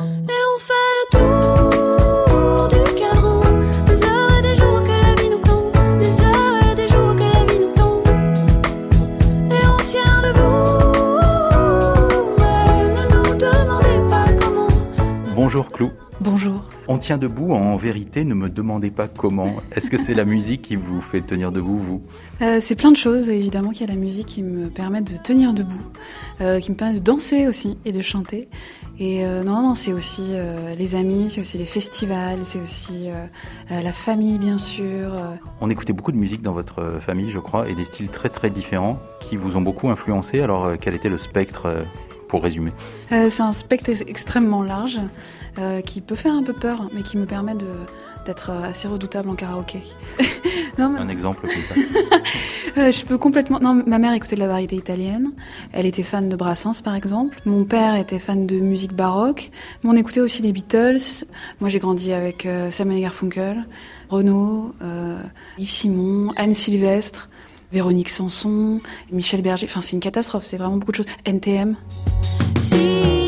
Et on Bonjour Clou. Bonjour. On tient debout, en vérité, ne me demandez pas comment. Est-ce que c'est la musique qui vous fait tenir debout, vous? Euh, c'est plein de choses, évidemment, qu'il y a la musique qui me permet de tenir debout, euh, qui me permet de danser aussi et de chanter. Et euh, non, non, c'est aussi les amis, c'est aussi les festivals, c'est aussi la famille, bien sûr. On écoutait beaucoup de musique dans votre famille, je crois, et des styles très très différents qui vous ont beaucoup influencé. Alors, quel était le spectre, pour résumer Euh, c'est un spectre ex- extrêmement large euh, qui peut faire un peu peur, mais qui me permet d'être euh, assez redoutable en karaoké. non, mais- Un exemple comme ça. Euh, je peux complètement. Non, ma mère écoutait de la variété italienne. Elle était fan de Brassens, par exemple. Mon père était fan de musique baroque. Mais on écoutait aussi les Beatles. Moi, j'ai grandi avec et Garfunkel, Renaud, Yves Simon, Anne Sylvestre, Véronique Sanson, Michel Berger. Enfin, c'est une catastrophe. C'est vraiment beaucoup de choses. NTM. Si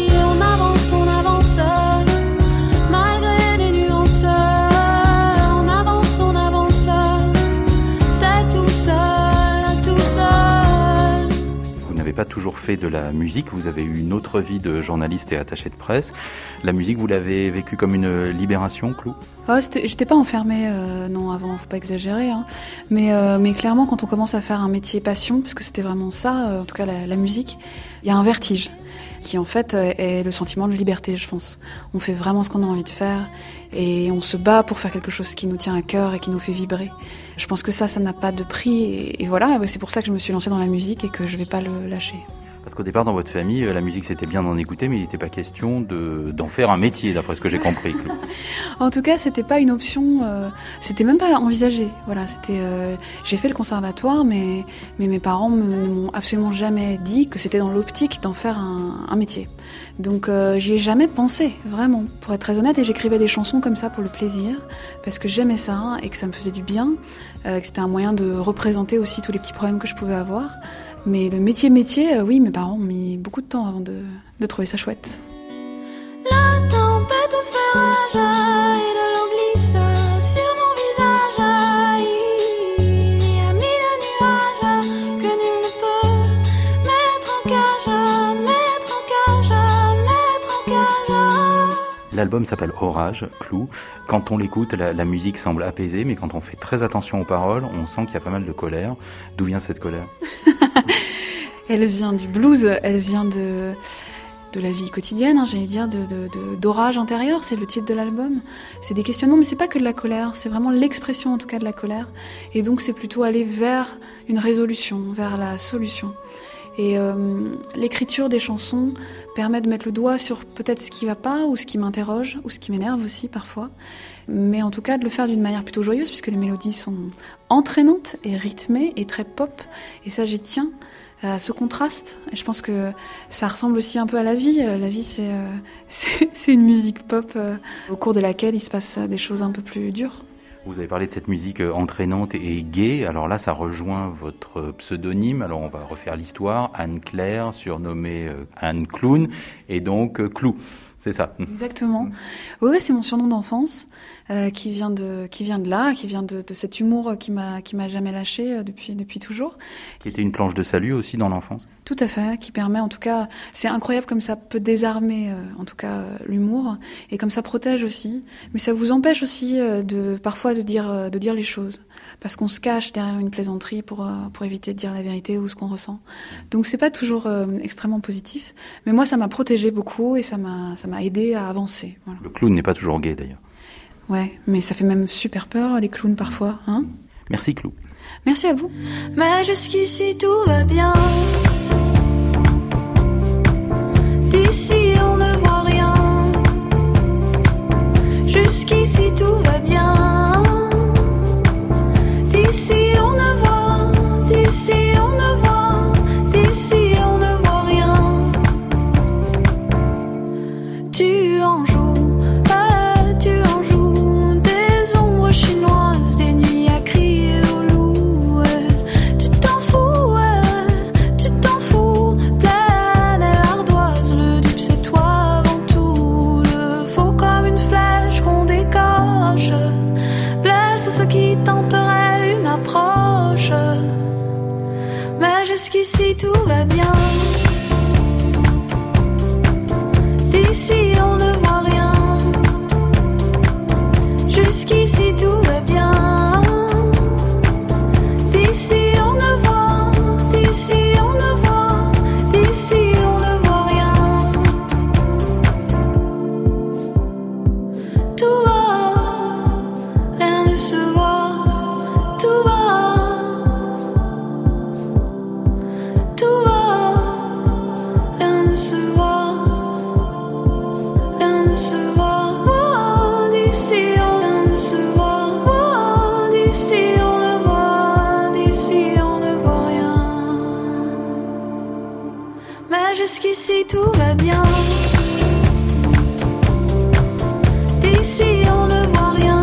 pas toujours fait de la musique, vous avez eu une autre vie de journaliste et attaché de presse. La musique, vous l'avez vécue comme une libération, Clou? Oh, j'étais pas enfermée, euh, non, avant, faut pas exagérer. Hein. Mais, euh, mais clairement, quand on commence à faire un métier passion, parce que c'était vraiment ça, euh, en tout cas la musique, il y a un vertige qui en fait euh, est le sentiment de liberté, je pense. On fait vraiment ce qu'on a envie de faire et on se bat pour faire quelque chose qui nous tient à cœur et qui nous fait vibrer. Je pense que ça, ça n'a pas de prix et, voilà, c'est pour ça que je me suis lancée dans la musique et que je vais pas le lâcher. Parce qu'au départ, dans votre famille, euh, la musique, c'était bien d'en écouter, mais il n'était pas question de- d'en faire un métier, d'après ce que j'ai compris. En tout cas, c'était pas une option, euh, c'était même pas envisagé. Voilà, euh, j'ai fait le conservatoire, mais mes parents ne m'ont absolument jamais dit que c'était dans l'optique d'en faire un, un métier. Donc euh, j'y ai jamais pensé, vraiment, pour être très honnête. Et j'écrivais des chansons comme ça pour le plaisir, parce que j'aimais ça et que ça me faisait du bien, euh, que c'était un moyen de représenter aussi tous les petits problèmes que je pouvais avoir. Mais le métier métier, euh, oui, mes parents ont mis beaucoup de temps avant de, de trouver ça chouette. La tempête fait rage et de l'eau glisse sur mon visage. Il y a mille nuages que nul ne peut mettre en cage, mettre en cage, mettre en cage. L'album s'appelle Orage, Clou. Quand on l'écoute, la, la musique semble apaisée, mais quand on fait très attention aux paroles, on sent qu'il y a pas mal de colère. D'où vient cette colère? Elle vient du blues, elle vient de, de la vie quotidienne, hein, j'allais dire, d'orage intérieur, c'est le titre de l'album. C'est des questionnements, mais c'est pas que de la colère, c'est vraiment l'expression en tout cas de la colère. Et donc c'est plutôt aller vers une résolution, vers la solution. Et euh, l'écriture des chansons permet de mettre le doigt sur peut-être ce qui va pas, ou ce qui m'interroge, ou ce qui m'énerve aussi parfois. Mais en tout cas de le faire d'une manière plutôt joyeuse, puisque les mélodies sont entraînantes et rythmées et très pop. Et ça j'y tiens à ce contraste. Et je pense que ça ressemble aussi un peu à la vie. Euh, La vie, c'est euh, c'est une musique pop euh, au cours de laquelle il se passe des choses un peu plus dures. Vous avez parlé de cette musique entraînante et gaie. Alors là, ça rejoint votre pseudonyme. Alors on va refaire l'histoire. Anne-Claire, surnommée euh, Anne Clown, et donc Clou. C'est ça. Exactement. Oui, ouais, c'est mon surnom d'enfance euh, qui vient de qui vient de là, qui vient de, de cet humour qui m'a qui m'a jamais lâché euh, depuis depuis toujours. Qui était une planche de salut aussi dans l'enfance. Tout à fait, qui permet en tout cas, c'est incroyable comme ça peut désarmer euh, en tout cas l'humour et comme ça protège aussi, mais ça vous empêche aussi euh, de parfois de dire de dire les choses parce qu'on se cache derrière une plaisanterie pour pour éviter de dire la vérité ou ce qu'on ressent. Donc c'est pas toujours extrêmement positif, mais moi ça m'a protégé beaucoup et ça m'a ça m'a aidé à avancer. Voilà. Le clown n'est pas toujours gay d'ailleurs. Ouais, mais ça fait même super peur les clowns parfois, hein Merci Clou. Merci à vous. Mais jusqu'ici tout va bien. D'ici on ne voit rien. Jusqu'ici tout va bien. qu'ici tout va bien. D'ici on ne voit, d'ici on ne voit rien. Mais jusqu'ici tout va bien. D'ici on ne voit rien.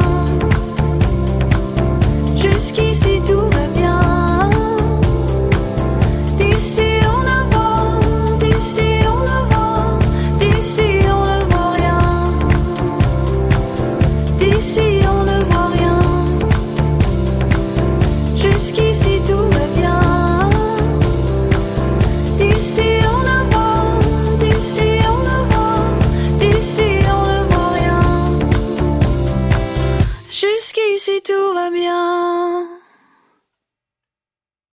Jusqu'ici tout va bien. D'ici on ne voit, d'ici on ne voit, d'ici on